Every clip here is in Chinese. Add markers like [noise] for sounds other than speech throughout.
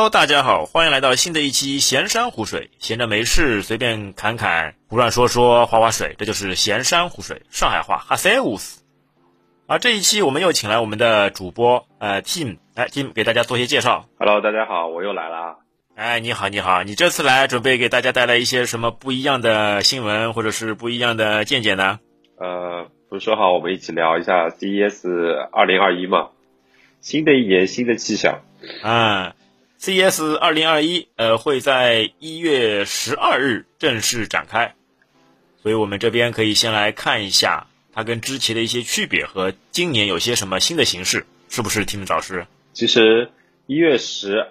Hello，大家好，欢迎来到新的一期闲山湖水。闲着没事，随便侃侃，胡乱说说，划划水，这就是闲山湖水。上海话哈塞乌斯。啊，这一期我们又请来我们的主播呃 Tim，来 Tim 给大家做些介绍。Hello，大家好，我又来啦。哎，你好，你好，你这次来准备给大家带来一些什么不一样的新闻，或者是不一样的见解呢？呃，不是说好我们一起聊一下 CES 二零二一吗？新的一年，新的气象。啊，CES 二零二一呃会在一月十二日正式展开，所以我们这边可以先来看一下它跟之前的一些区别和今年有些什么新的形式，是不是，Tim 老师？其实一月十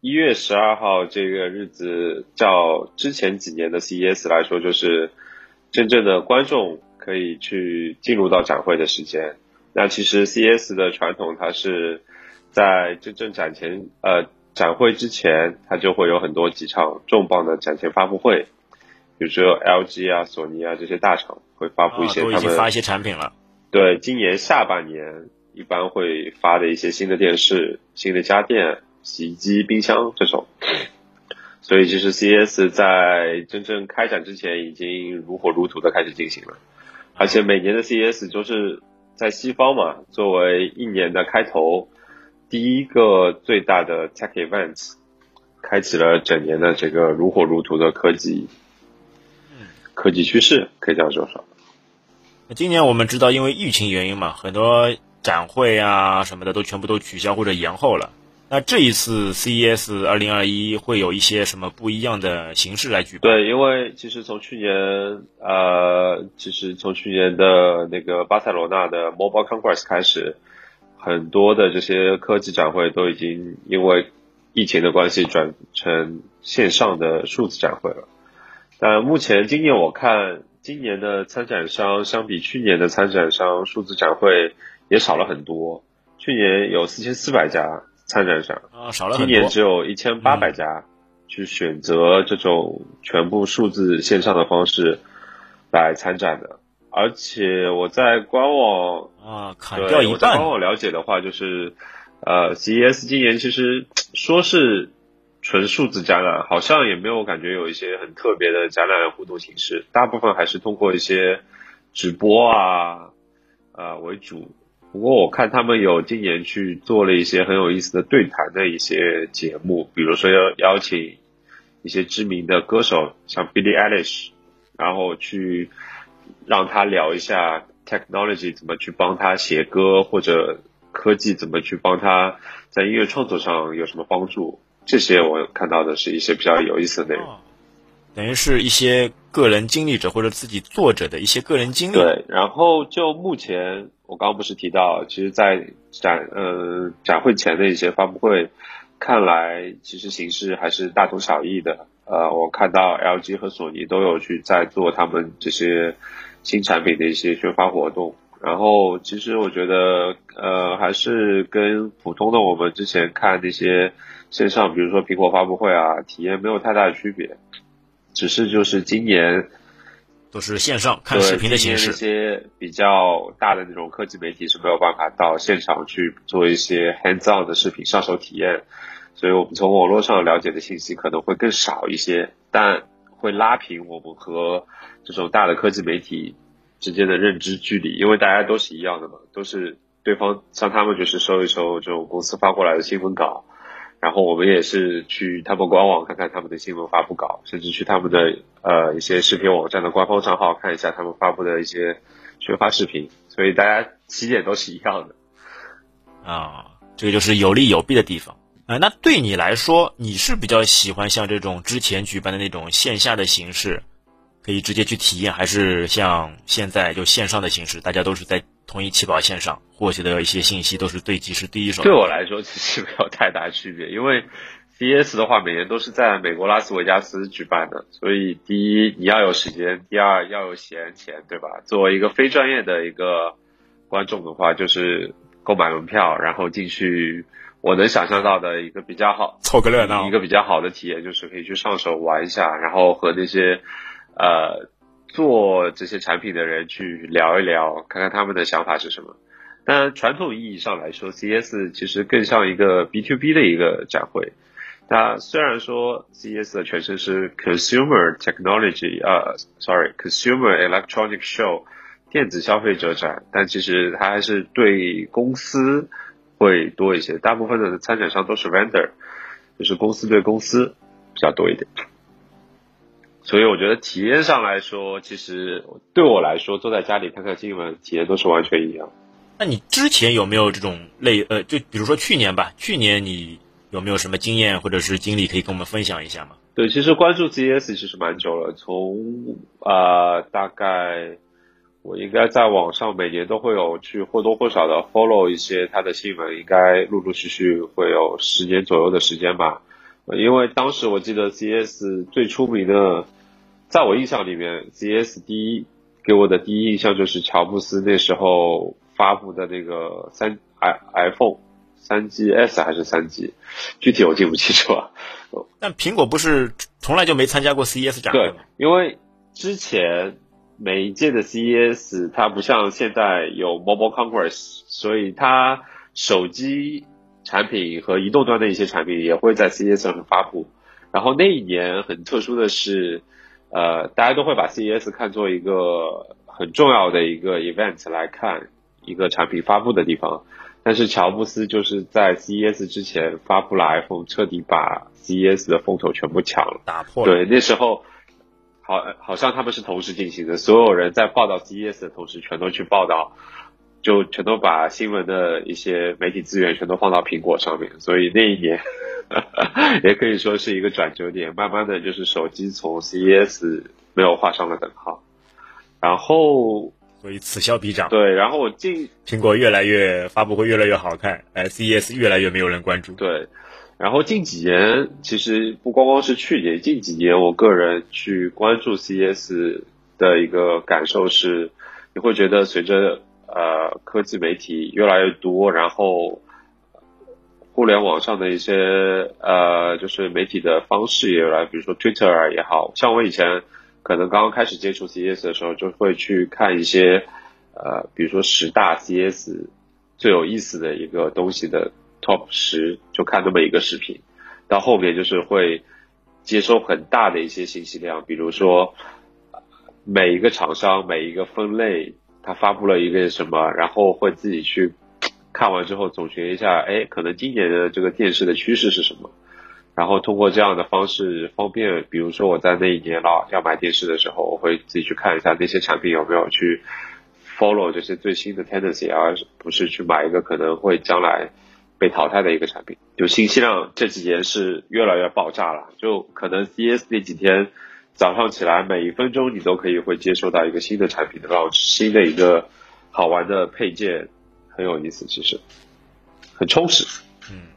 一月十二号这个日子，较之前几年的 CES 来说，就是真正的观众可以去进入到展会的时间。那其实 CES 的传统，它是在真正展前呃展会之前，它就会有很多几场重磅的展前发布会，比如说 LG 啊、索尼啊这些大厂会发布一些他们、已经发一些产品了。对今年下半年一般会发的一些新的电视、新的家电、洗衣机、冰箱这种。所以其实 CES 在真正开展之前已经如火如荼的开始进行了，而且每年的 CES 就是在西方嘛，作为一年的开头，第一个最大的 tech event，开启了整年的这个如火如荼的科技，科技趋势可以这样说说。那今年我们知道，因为疫情原因嘛，很多展会啊什么的都全部都取消或者延后了。那这一次 CES 二零二一会有一些什么不一样的形式来举办？对，因为其实从去年，呃，其实从去年的那个巴塞罗那的 Mobile Congress 开始，很多的这些科技展会都已经因为疫情的关系转成线上的数字展会了。但目前今年我看，今年的参展商相比去年的参展商数字展会也少了很多。去年有四千四百家参展商，啊，少了。今年只有一千八百家去选择这种全部数字线上的方式来参展的，而且我在官网啊，砍掉一半我在官。网了解的话，就是呃，CES 今年其实说是纯数字展览，好像也没有感觉有一些很特别的展览互动形式，大部分还是通过一些直播啊呃为主。不过我看他们有今年去做了一些很有意思的对谈的一些节目，比如说要邀请一些知名的歌手，像 Billie Eilish，然后去让他聊一下 technology 怎么去帮他写歌，或者科技怎么去帮他在音乐创作上有什么帮助。这些我看到的是一些比较有意思的内容。哦等于是一些个人经历者或者自己作者的一些个人经历。对，然后就目前我刚刚不是提到，其实，在展呃展会前的一些发布会，看来其实形式还是大同小异的。呃，我看到 LG 和索尼都有去在做他们这些新产品的一些宣发活动。然后，其实我觉得，呃，还是跟普通的我们之前看那些线上，比如说苹果发布会啊，体验没有太大的区别。只是就是今年都是线上看视频的形式对。今年那些比较大的那种科技媒体是没有办法到现场去做一些 hands on 的视频上手体验，所以我们从网络上了解的信息可能会更少一些，但会拉平我们和这种大的科技媒体之间的认知距离，因为大家都是一样的嘛，都是对方像他们就是收一收这种公司发过来的新闻稿。然后我们也是去他们官网看看他们的新闻发布稿，甚至去他们的呃一些视频网站的官方账号看一下他们发布的一些宣发视频，所以大家起点都是一样的。啊，这个就是有利有弊的地方。啊、那对你来说，你是比较喜欢像这种之前举办的那种线下的形式，可以直接去体验，还是像现在就线上的形式，大家都是在同一起跑线上获取的一些信息都是最及时第一手？对我来说其实没有太大区别，因为 CS 的话每年都是在美国拉斯维加斯举办的，所以第一你要有时间，第二要有闲钱，对吧？作为一个非专业的一个观众的话，就是购买门票，然后进去。我能想象到的一个比较好，凑个热闹一个比较好的体验就是可以去上手玩一下，然后和那些呃做这些产品的人去聊一聊，看看他们的想法是什么。但传统意义上来说，CES 其实更像一个 B to B 的一个展会，那虽然说 CES 的全称是 Consumer Technology，呃，sorry，Consumer Electronic Show，电子消费者展，但其实它还是对公司会多一些，大部分的参展商都是 vendor，就是公司对公司比较多一点。所以我觉得体验上来说，其实对我来说，坐在家里看看新闻，体验都是完全一样。那你之前有没有这种类呃，就比如说去年吧，去年你有没有什么经验或者是经历可以跟我们分享一下吗？对，其实关注 CES 其实蛮久了，从啊大概我应该在网上每年都会有去或多或少的 follow 一些他的新闻，应该陆陆续续会有十年左右的时间吧。因为当时我记得 CES 最出名的，在我印象里面，CES 第一给我的第一印象就是乔布斯那时候发布的那个三 i iPhone 三 GS 还是三 G，具体我记不清楚了。但苹果不是从来就没参加过 CES 展对，因为之前每一届的 CES 它不像现在有 Mobile Congress，所以它手机。产品和移动端的一些产品也会在 CES 上发布，然后那一年很特殊的是，呃，大家都会把 CES 看作一个很重要的一个 event 来看一个产品发布的地方，但是乔布斯就是在 CES 之前发布了 iPhone，彻底把 CES 的风头全部抢了，打破了。对，那时候好好像他们是同时进行的，所有人在报道 CES 的同时，全都去报道。就全都把新闻的一些媒体资源全都放到苹果上面，所以那一年 [laughs] 也可以说是一个转折点。慢慢的就是手机从 CES 没有画上了等号，然后所以此消彼长。对，然后我进苹果越来越发布会越来越好看，哎，CES 越来越没有人关注。对，然后近几年其实不光光是去年，近几年我个人去关注 C S 的一个感受是，你会觉得随着呃，科技媒体越来越多，然后互联网上的一些呃，就是媒体的方式也来，比如说 Twitter 也好像我以前可能刚刚开始接触 CS 的时候，就会去看一些呃，比如说十大 CS 最有意思的一个东西的 Top 十，就看那么一个视频，到后面就是会接收很大的一些信息量，比如说每一个厂商每一个分类。他发布了一个什么，然后会自己去看完之后总结一下，哎，可能今年的这个电视的趋势是什么？然后通过这样的方式方便，比如说我在那一年了要买电视的时候，我会自己去看一下那些产品有没有去 follow 这些最新的 tendency，而不是去买一个可能会将来被淘汰的一个产品。就信息量这几年是越来越爆炸了，就可能 CS 那几天。早上起来，每一分钟你都可以会接收到一个新的产品的 launch，新的一个好玩的配件，很有意思，其实很充实。嗯，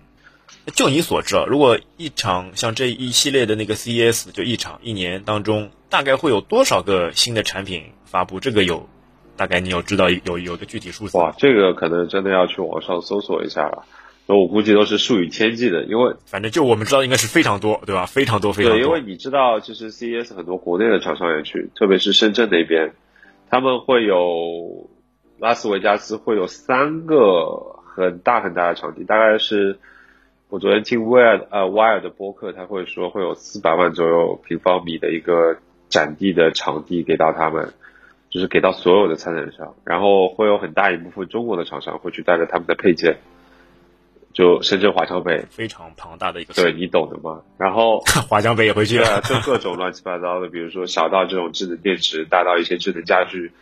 就你所知，如果一场像这一系列的那个 CES，就一场一年当中，大概会有多少个新的产品发布？这个有大概你有知道有有个具体数字？哇，这个可能真的要去网上搜索一下了。那我估计都是数以千计的，因为反正就我们知道应该是非常多，对吧？非常多，非常多。对，因为你知道，就是 CES 很多国内的厂商也去，特别是深圳那边，他们会有拉斯维加斯会有三个很大很大的场地，大概是我昨天听威尔呃 Wire 的播客，他会说会有四百万左右平方米的一个展地的场地给到他们，就是给到所有的参展商，然后会有很大一部分中国的厂商会去带着他们的配件。就深圳华强北非常庞大的一个，对你懂的嘛？然后 [laughs] 华强北也会去啊，就各种乱七八糟的，比如说小到这种智能电池，大到一些智能家居，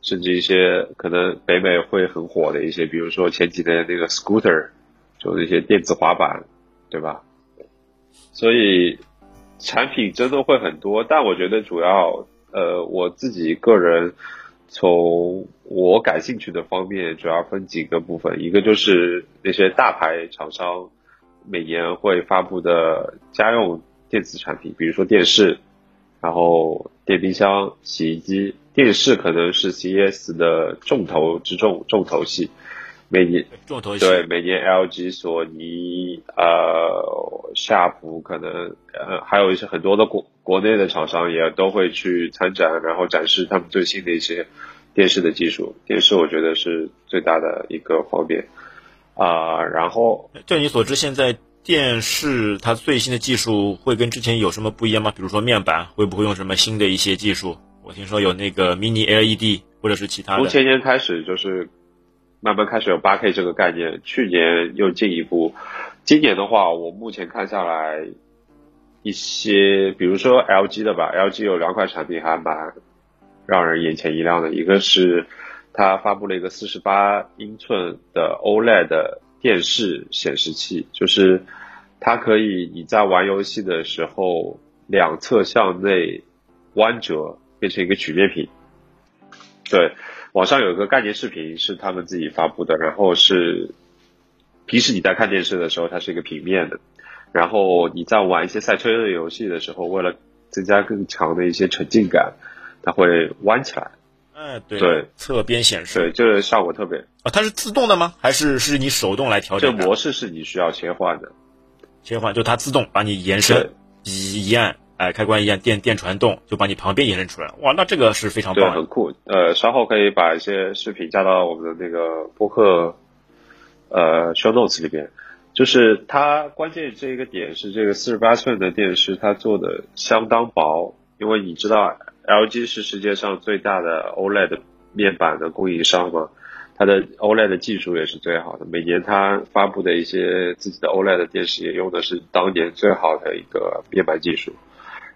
甚至一些可能北美会很火的一些，比如说前几年那个 scooter，就那些电子滑板，对吧？所以产品真的会很多，但我觉得主要呃，我自己个人。从我感兴趣的方面，主要分几个部分，一个就是那些大牌厂商每年会发布的家用电子产品，比如说电视，然后电冰箱、洗衣机。电视可能是 CES 的重头之重，重头戏。每年重头戏对每年 LG、索尼、呃夏普，可能呃还有一些很多的国国内的厂商也都会去参展，然后展示他们最新的一些电视的技术。电视我觉得是最大的一个方面啊。然后，就你所知，现在电视它最新的技术会跟之前有什么不一样吗？比如说面板会不会用什么新的一些技术？我听说有那个 Mini LED 或者是其他的。从前年开始就是慢慢开始有 8K 这个概念，去年又进一步，今年的话，我目前看下来一些，比如说 LG 的吧，LG 有两款产品还蛮让人眼前一亮的，一个是它发布了一个48英寸的 OLED。电视显示器就是它可以你在玩游戏的时候两侧向内弯折变成一个曲面屏。对，网上有一个概念视频是他们自己发布的，然后是平时你在看电视的时候它是一个平面的，然后你在玩一些赛车类游戏的时候，为了增加更强的一些沉浸感，它会弯起来。哎，对，侧边显示，对，这个效果特别啊。它是自动的吗？还是是你手动来调整？这模式是你需要切换的，切换就它自动把你延伸，一一按，哎，开关一按，电电传动就把你旁边延伸出来。哇，那这个是非常棒，很酷。呃，稍后可以把一些视频加到我们的那个播客呃 show notes 里边。就是它关键这一个点是这个四十八寸的电视，它做的相当薄，因为你知道。LG 是世界上最大的 OLED 面板的供应商嘛，它的 OLED 技术也是最好的。每年它发布的一些自己的 OLED 电视也用的是当年最好的一个面板技术。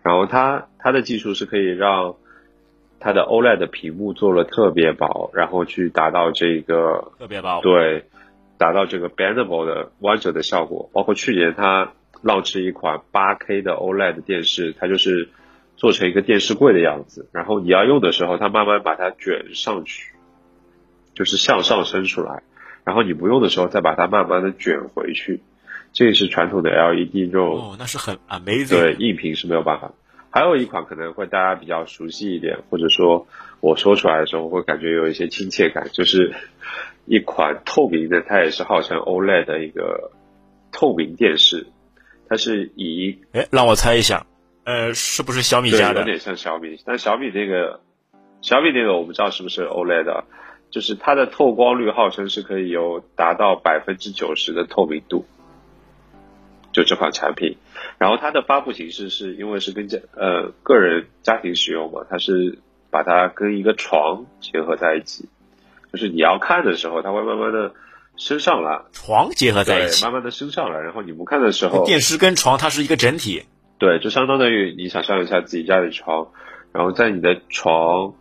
然后它它的技术是可以让它的 OLED 的屏幕做了特别薄，然后去达到这个特别薄，对，达到这个 bendable 的弯折的效果。包括去年它 launch 一款 8K 的 OLED 电视，它就是。做成一个电视柜的样子，然后你要用的时候，它慢慢把它卷上去，就是向上伸出来，然后你不用的时候再把它慢慢的卷回去。这是传统的 LED 这种哦，那是很 amazing。对，硬屏是没有办法。还有一款可能会大家比较熟悉一点，或者说我说出来的时候会感觉有一些亲切感，就是一款透明的，它也是号称 OLED 的一个透明电视，它是以哎，让我猜一下。呃，是不是小米家的？有点像小米，但小米那个，小米那个我不知道是不是 OLED，就是它的透光率号称是可以有达到百分之九十的透明度，就这款产品。然后它的发布形式是因为是跟家呃个人家庭使用嘛，它是把它跟一个床结合在一起，就是你要看的时候，它会慢慢的升上来，床结合在一起，慢慢的升上来，然后你不看的时候，电视跟床它是一个整体。对，就相当于你想象一下自己家里床，然后在你的床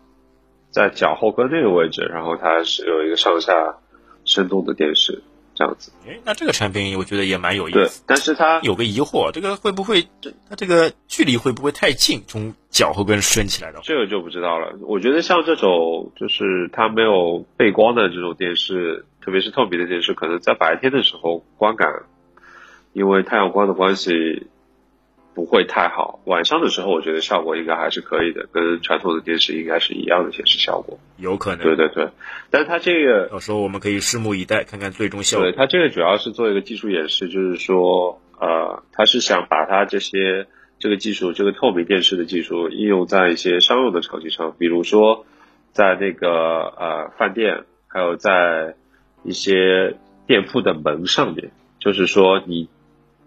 在脚后跟那个位置，然后它是有一个上下升动的电视，这样子。哎，那这个产品我觉得也蛮有意思。对，但是它有个疑惑，这个会不会这它这个距离会不会太近？从脚后跟伸起来的，这个就不知道了。我觉得像这种就是它没有背光的这种电视，特别是透明的电视，可能在白天的时候观感，因为太阳光的关系。不会太好，晚上的时候我觉得效果应该还是可以的，跟传统的电视应该是一样的显示效果。有可能。对对对，但是它这个到时候我们可以拭目以待，看看最终效果。对，它这个主要是做一个技术演示，就是说，呃，它是想把它这些这个技术，这个透明电视的技术应用在一些商用的场景上，比如说在那个呃饭店，还有在一些店铺的门上面，就是说你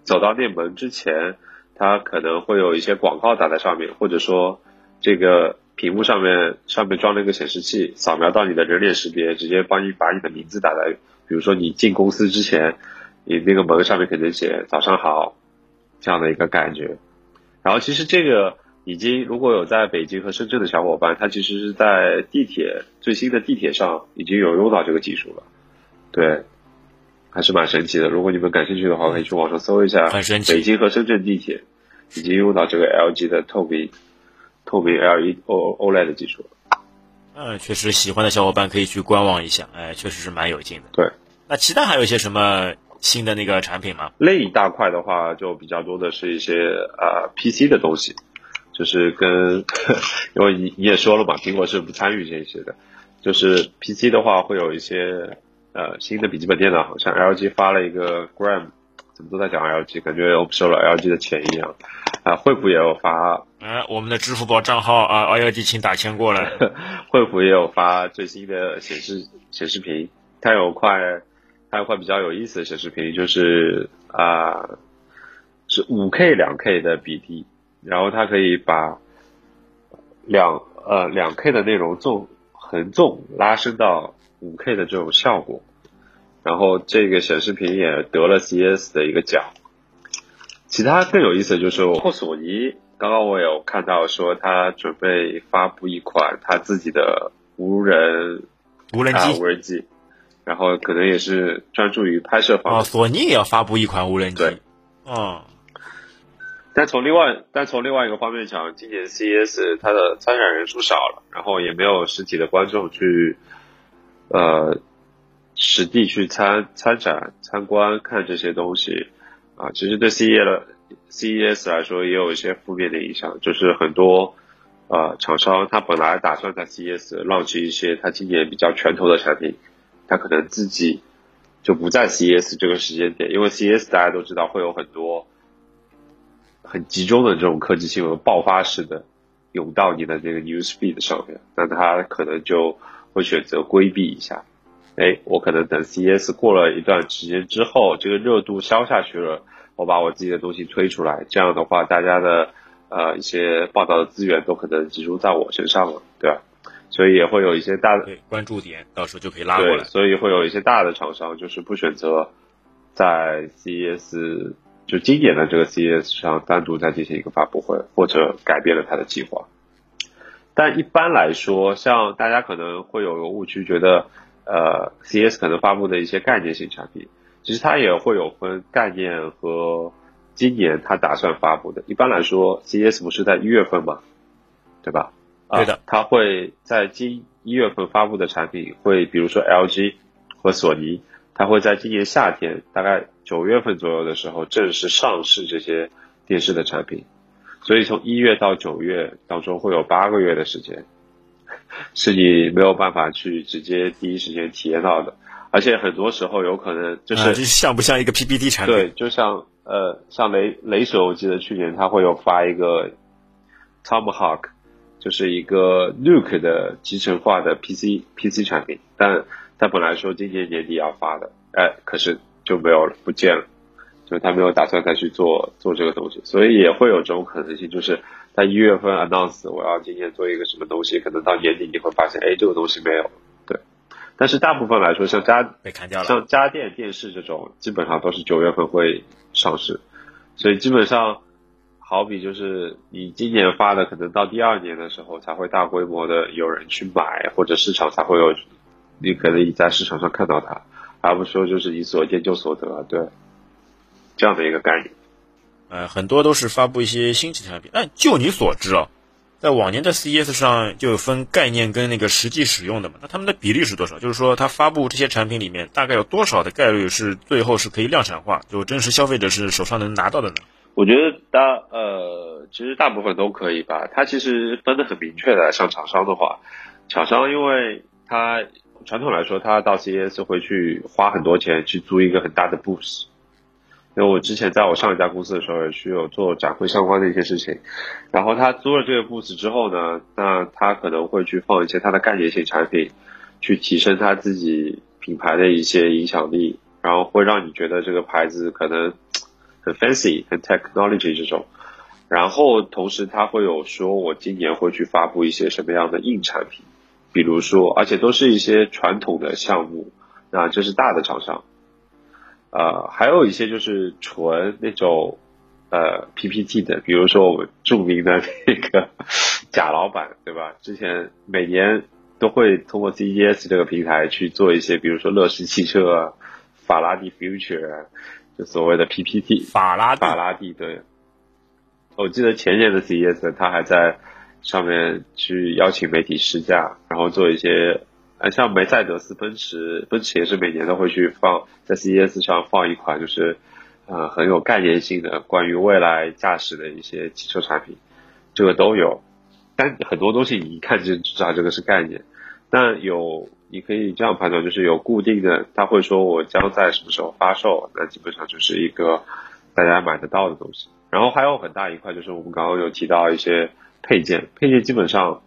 走到店门之前。它可能会有一些广告打在上面，或者说这个屏幕上面上面装了一个显示器，扫描到你的人脸识别，直接帮你把你的名字打在，比如说你进公司之前，你那个门上面可能写早上好这样的一个感觉。然后其实这个已经如果有在北京和深圳的小伙伴，他其实是在地铁最新的地铁上已经有用到这个技术了，对。还是蛮神奇的。如果你们感兴趣的话，可以去网上搜一下。很神奇。北京和深圳地铁已经用到这个 LG 的透明透明 LED O OLED 技术。嗯，确实，喜欢的小伙伴可以去观望一下。哎，确实是蛮有劲的。对。那其他还有一些什么新的那个产品吗？另一大块的话，就比较多的是一些呃 PC 的东西，就是跟 [laughs] 因为你你也说了嘛，苹果是不参与这些的。就是 PC 的话，会有一些。呃，新的笔记本电脑好像 LG 发了一个 Gram，怎么都在讲 LG，感觉我们收了 LG 的钱一样。啊，惠普也有发，哎，我们的支付宝账号啊，LG 请打钱过来。[laughs] 惠普也有发最新的显示显示屏，它有块，它有块比较有意思的显示屏，就是啊，是五 K 两 K 的比例，然后它可以把两呃两 K 的内容纵横纵拉伸到五 K 的这种效果，然后这个显示屏也得了 CES 的一个奖。其他更有意思的就是，或索尼刚刚我有看到说，他准备发布一款他自己的无人无人机，无人机，然后可能也是专注于拍摄方面。哦，索尼也要发布一款无人机。对，哦。但从另外，但从另外一个方面讲，今年 CES 它的参展人数少了，然后也没有实体的观众去，呃，实地去参参展、参观看这些东西。啊，其实对 CES 了 CES 来说也有一些负面的影响，就是很多呃厂商他本来打算在 CES 浪去一些他今年比较拳头的产品，他可能自己就不在 CES 这个时间点，因为 CES 大家都知道会有很多很集中的这种科技新闻爆发式的涌到你的这个 news feed 上面，那他可能就会选择规避一下。哎，我可能等 CES 过了一段时间之后，这个热度消下去了，我把我自己的东西推出来，这样的话，大家的呃一些报道的资源都可能集中在我身上了，对吧？所以也会有一些大的关注点，到时候就可以拉过来。所以会有一些大的厂商就是不选择在 CES 就今年的这个 CES 上单独再进行一个发布会，或者改变了他的计划。但一般来说，像大家可能会有个误区，觉得。呃，CS 可能发布的一些概念性产品，其实它也会有分概念和今年它打算发布的。一般来说，CS 不是在一月份嘛，对吧？对的，它会在今一月份发布的产品，会比如说 LG 和索尼，它会在今年夏天，大概九月份左右的时候正式上市这些电视的产品。所以从一月到九月当中会有八个月的时间。是你没有办法去直接第一时间体验到的，而且很多时候有可能就是像不像一个 PPT 产品？对，就像呃，像雷雷蛇，我记得去年他会有发一个 Tomahawk，就是一个 Nuke 的集成化的 PC PC 产品，但他本来说今年年底要发的，哎，可是就没有了，不见了，就他没有打算再去做做这个东西，所以也会有这种可能性，就是。在一月份 announce 我要今年做一个什么东西，可能到年底你会发现，哎，这个东西没有。对，但是大部分来说，像家被砍掉了，像家电、电视这种，基本上都是九月份会上市。所以基本上，好比就是你今年发的，可能到第二年的时候才会大规模的有人去买，或者市场才会有，你可能你在市场上看到它，而不是说就是你所见就所得，对，这样的一个概念。呃，很多都是发布一些新奇产品。那就你所知啊，在往年的 CES 上就有分概念跟那个实际使用的嘛？那他们的比例是多少？就是说，他发布这些产品里面，大概有多少的概率是最后是可以量产化，就真实消费者是手上能拿到的呢？我觉得大呃，其实大部分都可以吧。它其实分的很明确的。像厂商的话，厂商因为它传统来说，它到 CES 会去花很多钱去租一个很大的 booth。因为我之前在我上一家公司的时候，也是有做展会相关的一些事情。然后他租了这个 booth 之后呢，那他可能会去放一些他的概念性产品，去提升他自己品牌的一些影响力，然后会让你觉得这个牌子可能很 fancy、很 technology 这种。然后同时他会有说，我今年会去发布一些什么样的硬产品，比如说，而且都是一些传统的项目，那这是大的厂商。呃，还有一些就是纯那种呃 PPT 的，比如说我们著名的那个贾老板，对吧？之前每年都会通过 CES 这个平台去做一些，比如说乐视汽车、法拉第 Future，就所谓的 PPT。法拉法拉第对，我记得前年的 CES 他还在上面去邀请媒体试驾，然后做一些。啊，像梅赛德斯奔驰，奔驰也是每年都会去放在 CES 上放一款，就是呃很有概念性的关于未来驾驶的一些汽车产品，这个都有。但很多东西你一看就知道这个是概念。但有你可以这样判断，就是有固定的，他会说我将在什么时候发售，那基本上就是一个大家买得到的东西。然后还有很大一块就是我们刚刚有提到一些配件，配件基本上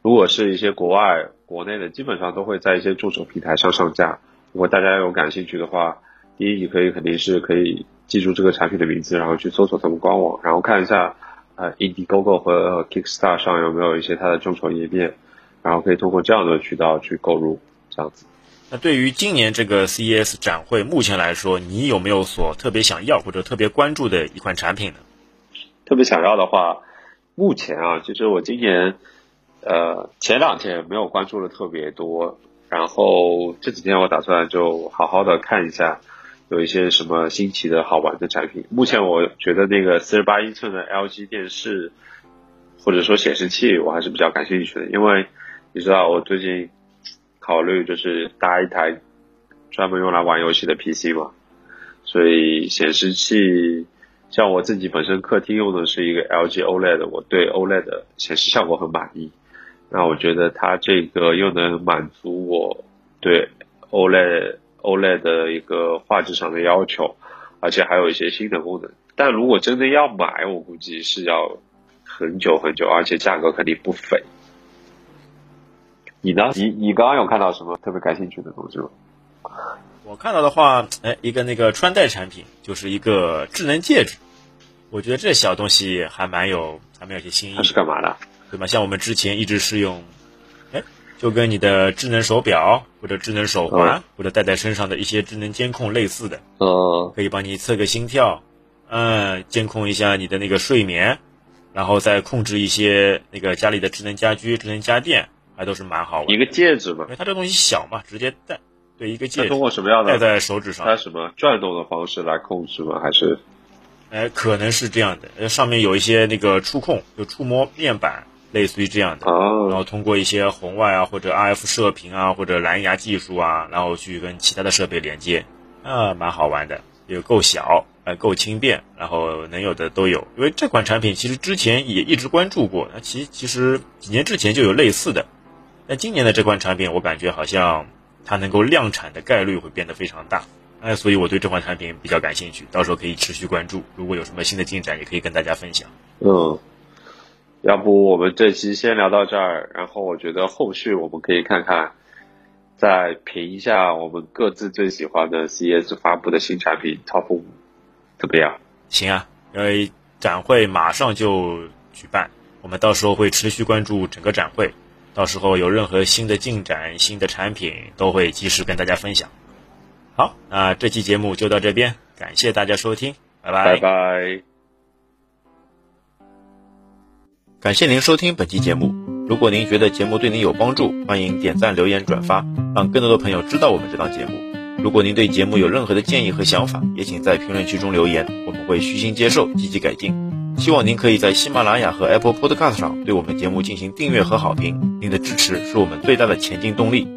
如果是一些国外。国内的基本上都会在一些助手平台上上架。如果大家有感兴趣的话，第一你可以肯定是可以记住这个产品的名字，然后去搜索他们官网，然后看一下呃 Indiegogo 和 Kickstarter 上有没有一些它的众筹页面，然后可以通过这样的渠道去购入，这样子。那对于今年这个 CES 展会，目前来说，你有没有所特别想要或者特别关注的一款产品呢？特别想要的话，目前啊，其实我今年呃前两天没有关注的特别多，然后这几天我打算就好好的看一下，有一些什么新奇的好玩的产品。目前我觉得那个四十八英寸的 LG 电视或者说显示器，我还是比较感兴趣的，因为你知道我最近。考虑就是搭一台专门用来玩游戏的 PC 嘛，所以显示器像我自己本身客厅用的是一个 LG OLED，我对 OLED 显示效果很满意。那我觉得它这个又能满足我对 OLED OLED 的一个画质上的要求，而且还有一些新的功能。但如果真的要买，我估计是要很久很久，而且价格肯定不菲。你呢？你你刚刚有看到什么特别感兴趣的东西吗？我看到的话，哎，一个那个穿戴产品，就是一个智能戒指。我觉得这小东西还蛮有，还蛮有些新意。它是干嘛的？对吧？像我们之前一直是用，哎，就跟你的智能手表或者智能手环或者戴在身上的一些智能监控类似的。嗯。可以帮你测个心跳，嗯，监控一下你的那个睡眠，然后再控制一些那个家里的智能家居、智能家电。还都是蛮好玩，一个戒指嘛，因为它这东西小嘛，直接戴，对一个戒指。通过什么样的戴在手指上？它什么转动的方式来控制吗？还是？哎，可能是这样的，上面有一些那个触控，就触摸面板，类似于这样的。哦。然后通过一些红外啊，或者 RF 射频啊，或者蓝牙技术啊，然后去跟其他的设备连接，啊，蛮好玩的，也够小，呃，够轻便，然后能有的都有。因为这款产品其实之前也一直关注过，那其其实几年之前就有类似的。那今年的这款产品，我感觉好像它能够量产的概率会变得非常大，哎，所以我对这款产品比较感兴趣，到时候可以持续关注。如果有什么新的进展，也可以跟大家分享。嗯，要不我们这期先聊到这儿，然后我觉得后续我们可以看看，再评一下我们各自最喜欢的 CES 发布的新产品 Top 五，怎么样？行啊，因为展会马上就举办，我们到时候会持续关注整个展会。到时候有任何新的进展、新的产品，都会及时跟大家分享。好，那这期节目就到这边，感谢大家收听，拜拜拜拜。感谢您收听本期节目。如果您觉得节目对您有帮助，欢迎点赞、留言、转发，让更多的朋友知道我们这档节目。如果您对节目有任何的建议和想法，也请在评论区中留言，我们会虚心接受，积极改进。希望您可以在喜马拉雅和 Apple Podcast 上对我们节目进行订阅和好评，您的支持是我们最大的前进动力。